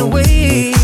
away.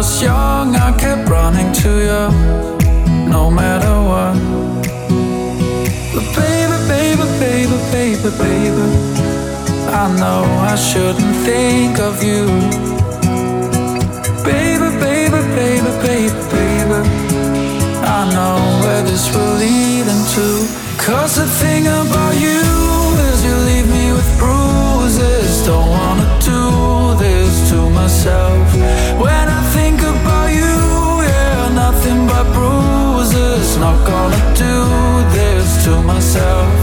was young, I kept running to you, no matter what. But baby, baby, baby, baby, baby, I know I shouldn't think of you. Baby, baby, baby, baby, baby, I know where this will lead into. Cause the thing about you. myself.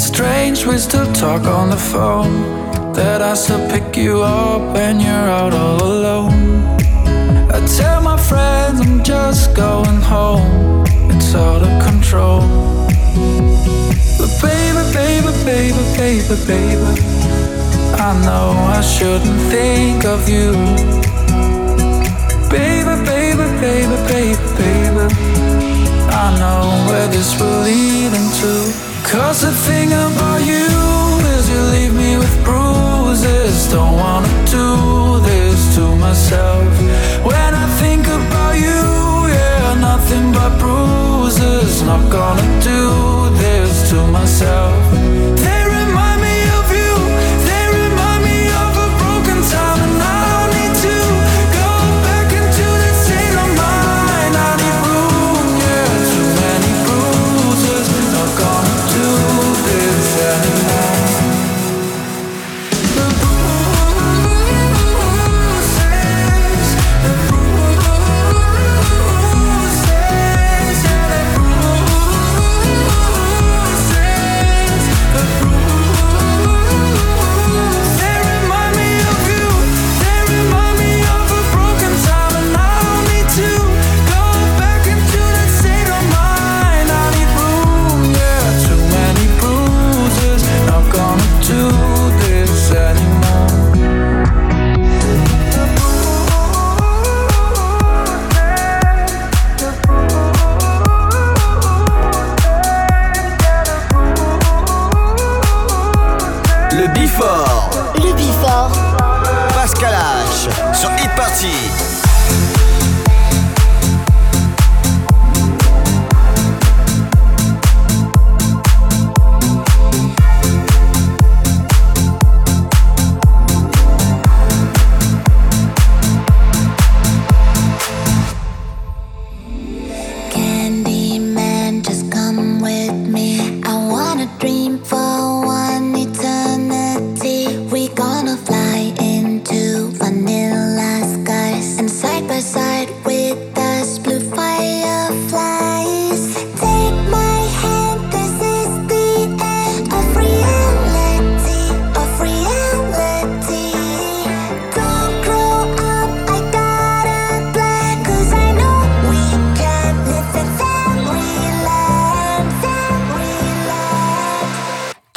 It's strange we still talk on the phone. That I still pick you up when you're out all alone. I tell my friends I'm just going home. It's out of control. But baby, baby, baby, baby, baby. I know I shouldn't think of you. Baby, baby, baby, baby, baby. I know where this will lead into. Cause the thing about you is you leave me with bruises. Don't wanna do this to myself. When I think about you, yeah, nothing but bruises. Not gonna do this to myself.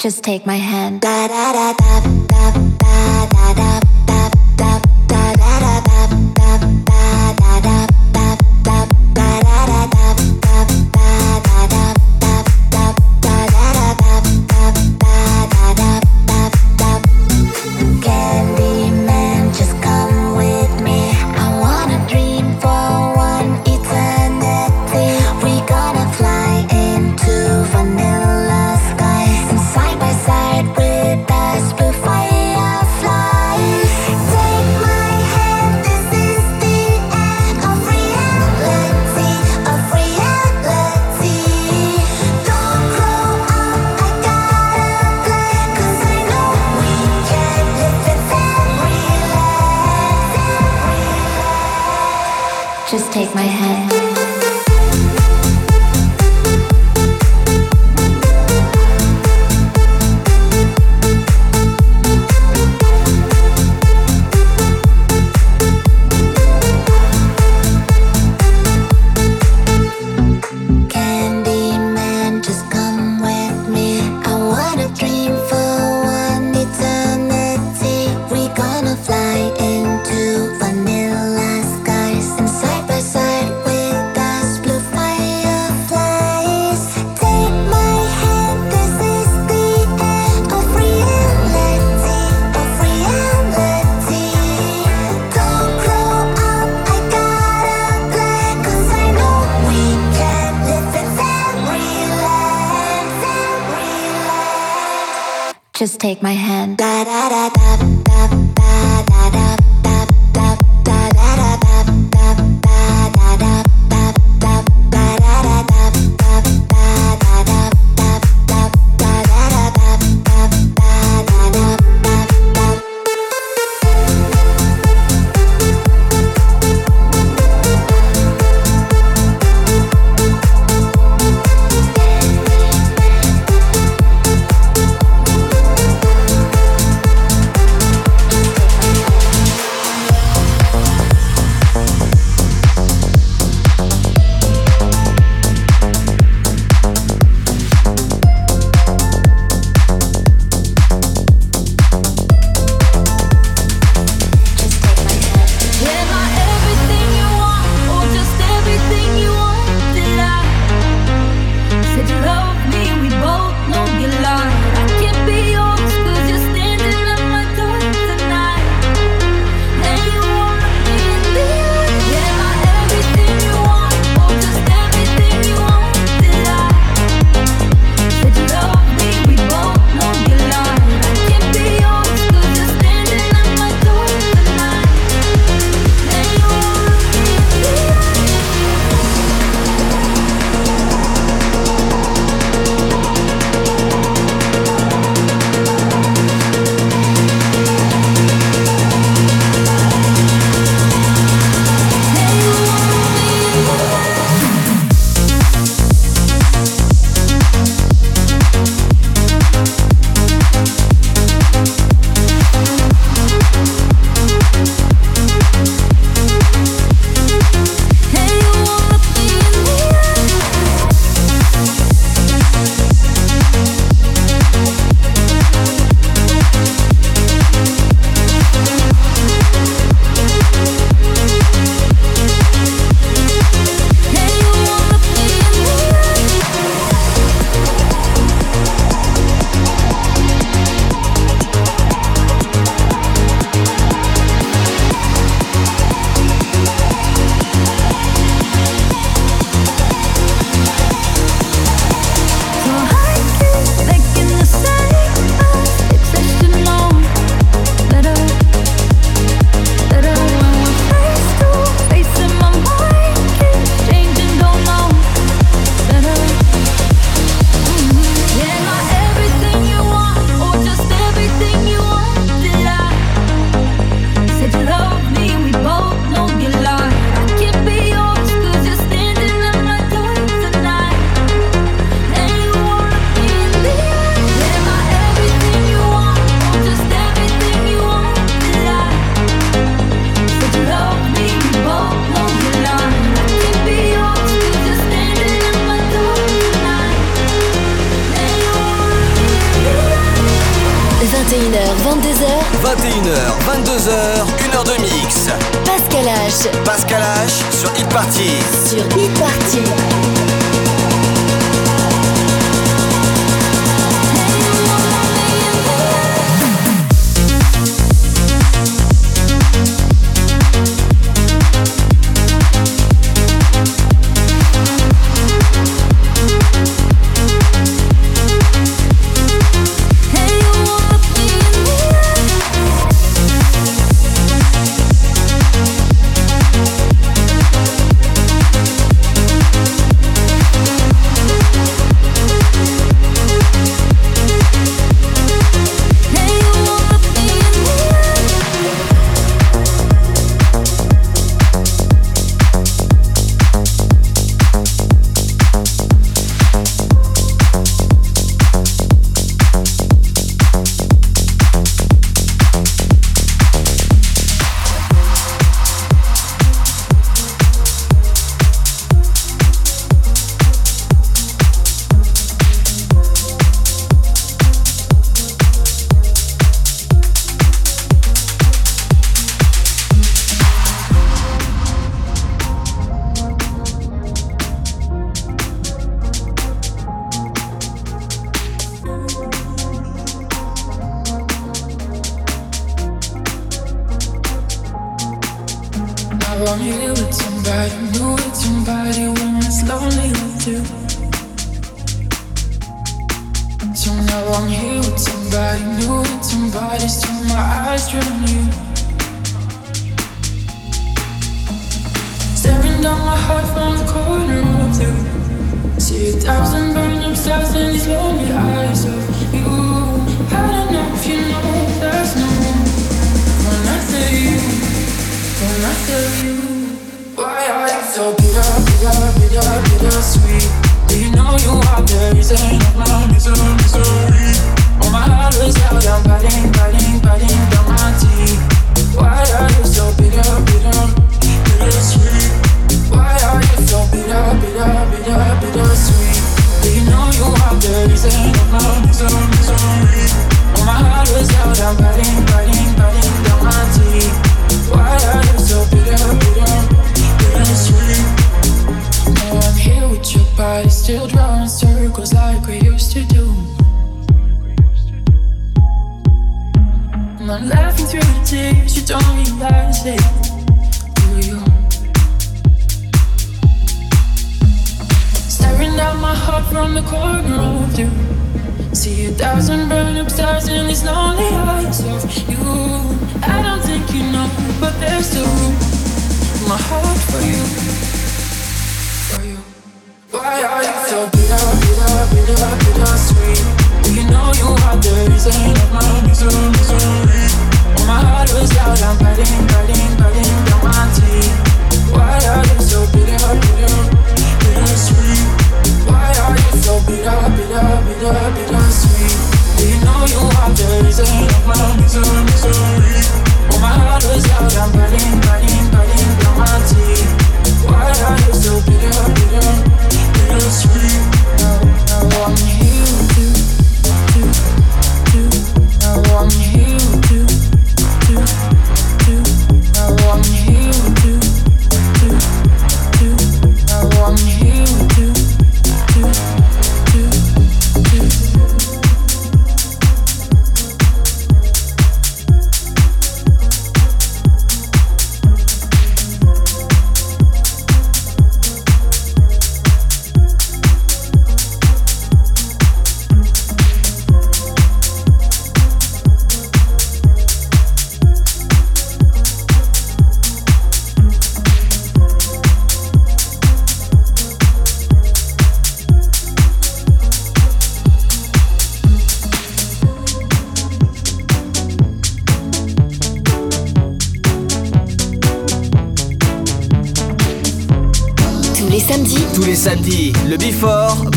Just take my hand. Da, da, da, Just take my hand. Da, da, da,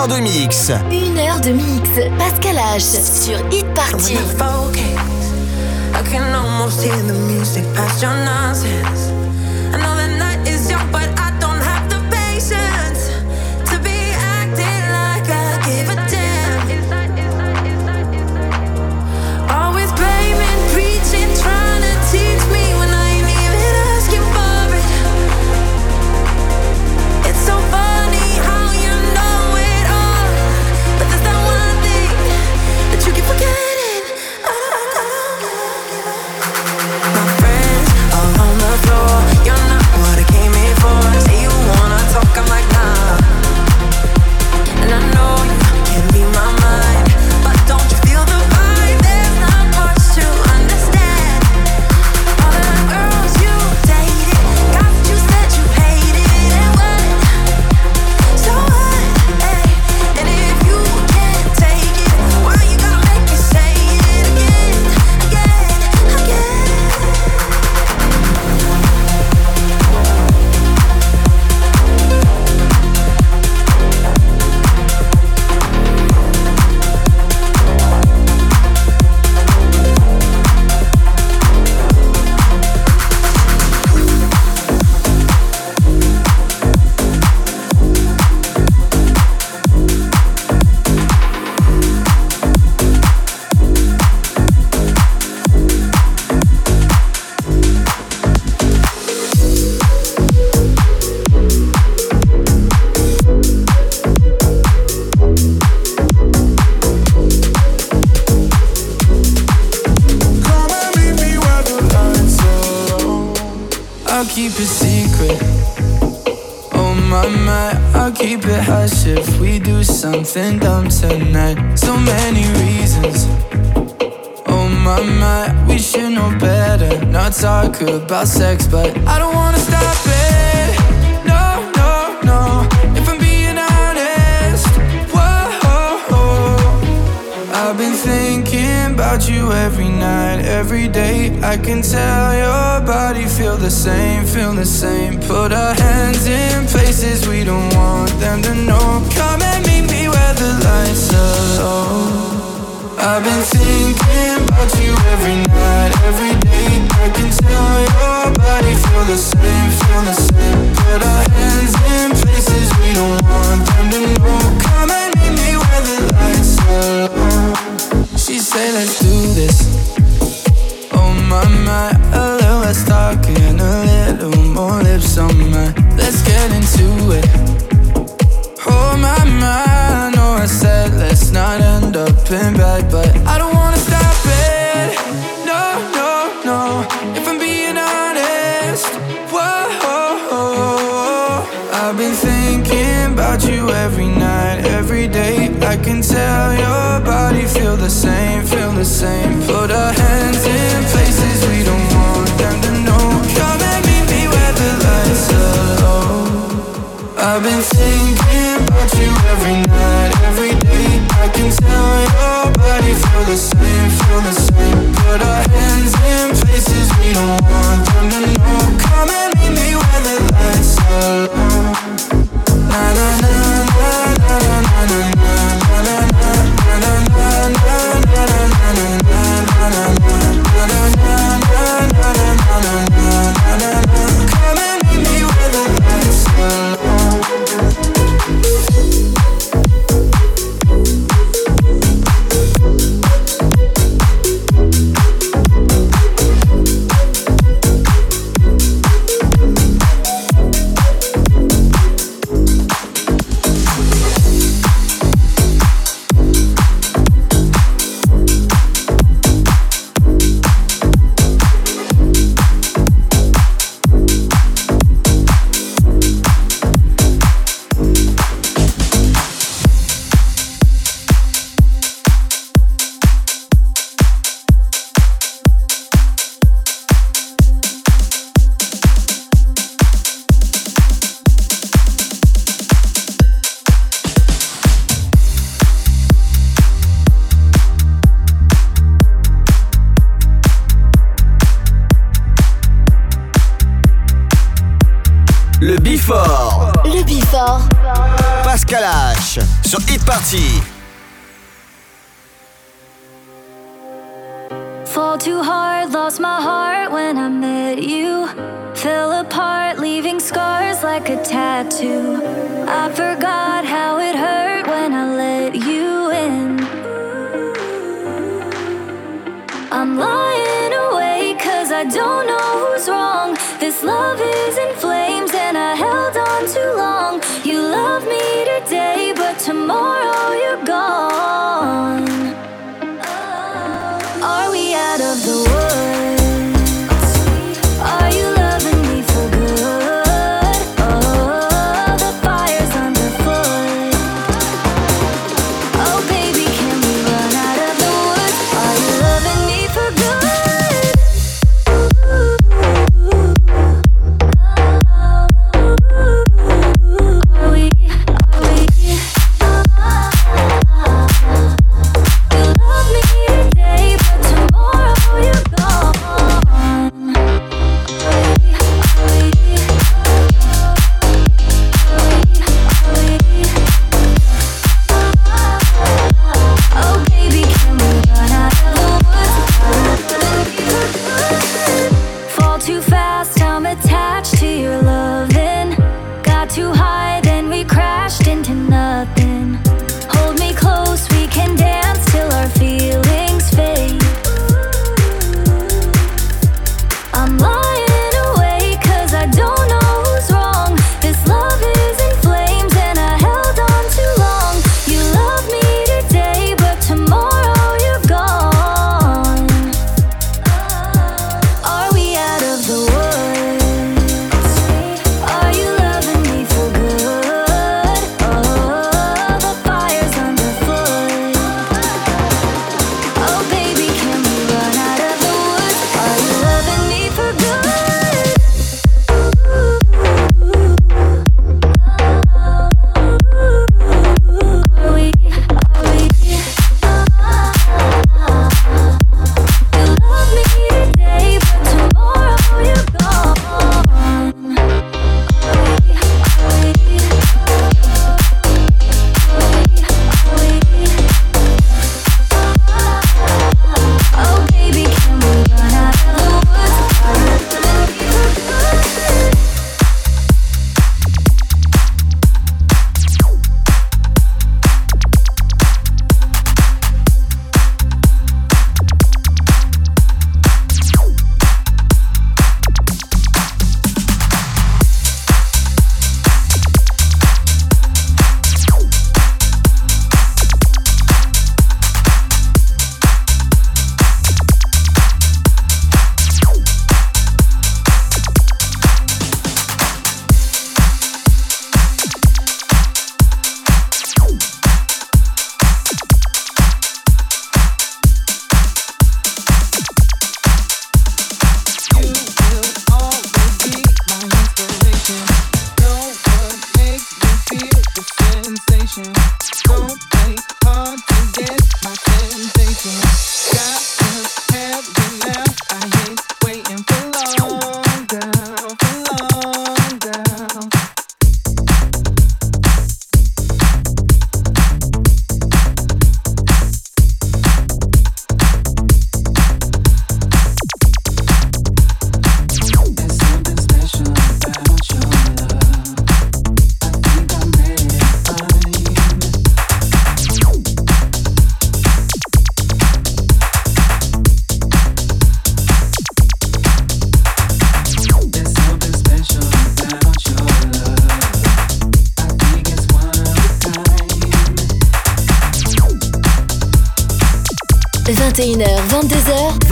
heure de mix. Une heure de mix. Pascal H sur Hit Party. I can almost hear the music past your nonsense. something that my, a little less talking, a little more lips on my. Let's get into it. Oh my I know I said let's not end up in bed, but I don't wanna stop it. No, no, no. If I'm being honest, whoa. I've been thinking about you every night, every day. I can tell your body feel the same, feel the same. Put our hands in places I've been thinking about you every night, every day. I can tell your body feel the same, feel the same. Put our hands in places we don't want them to know. Come and meet me where the lights are Pascal H. Sur Hit Party. Fall too hard, lost my heart when I met you. Fell apart, leaving scars like a tattoo. I forgot how it hurt when I let you in. I'm lying awake cause I don't know who's wrong. This love is in flames and I held on too long. You love me tomorrow you're gone. Are we out of the woods?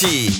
티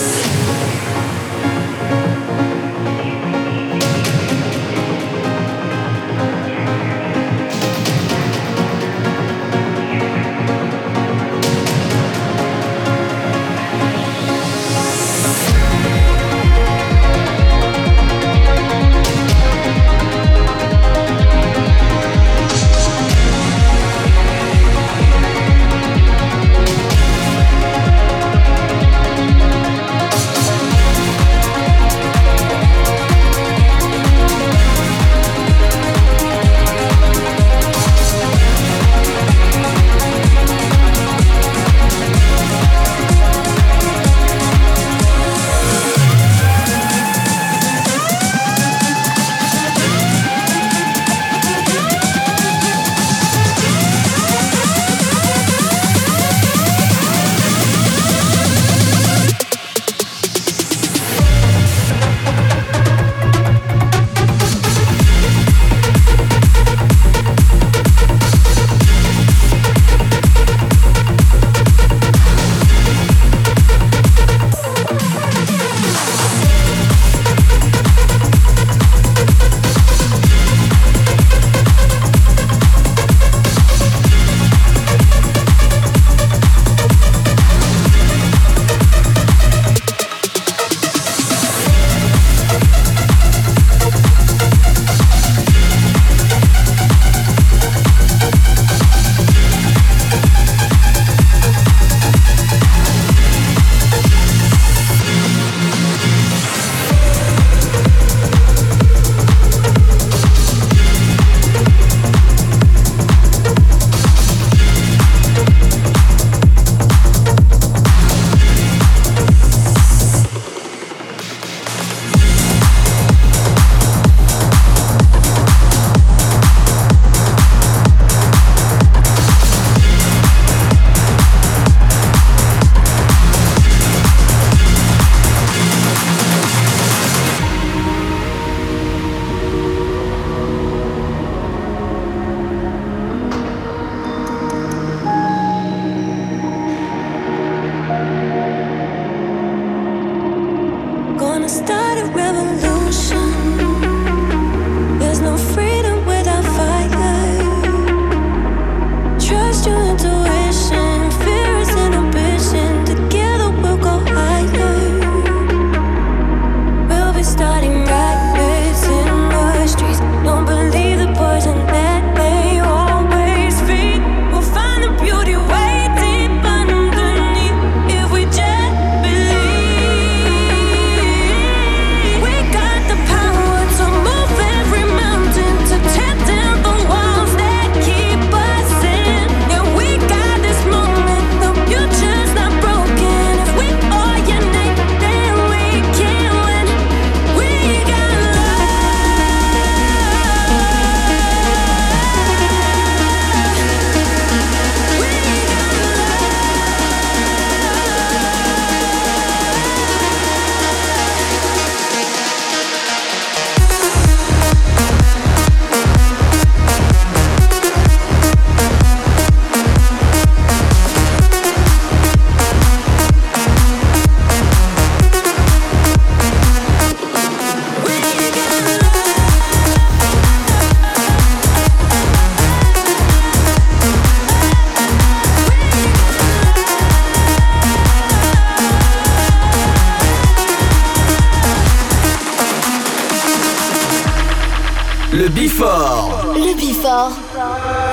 Before. Le Before.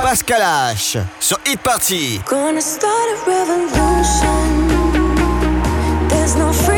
Pascal H. Sur Hit Party. Gonna start a revolution. There's no free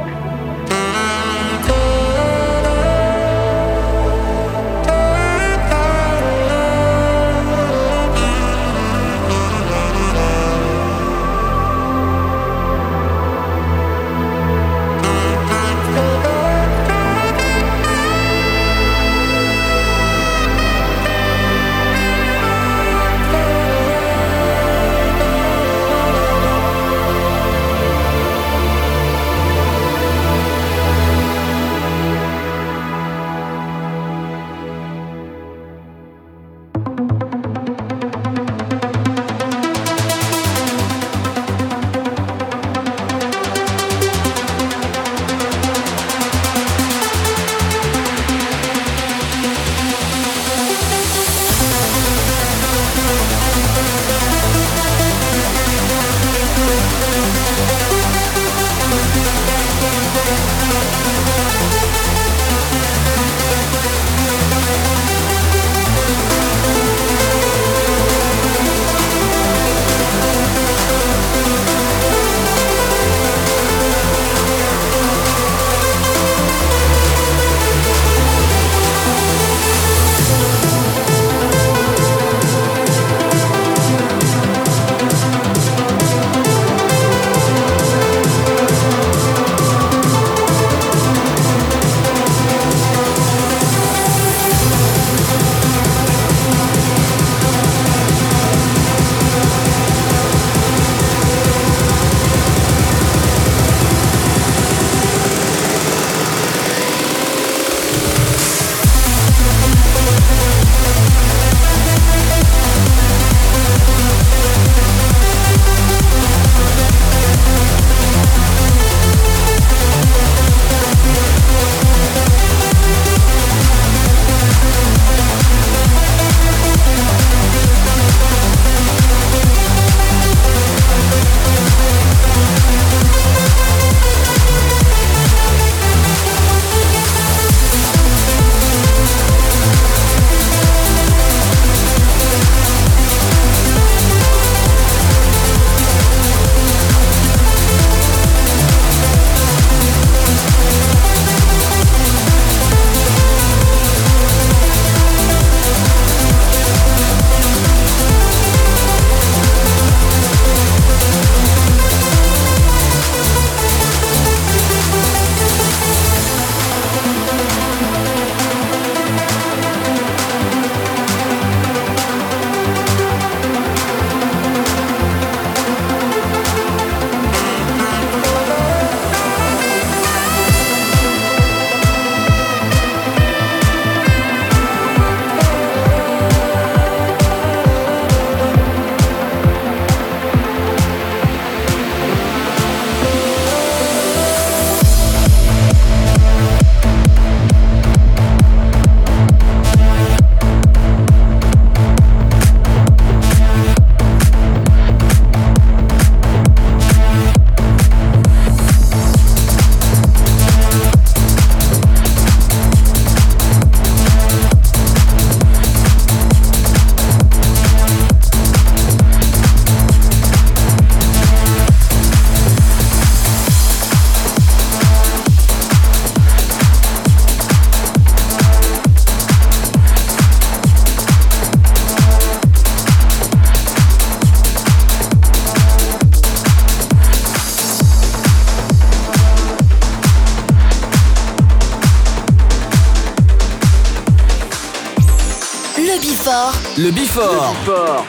Before.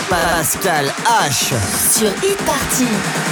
Pascal H. sur Hit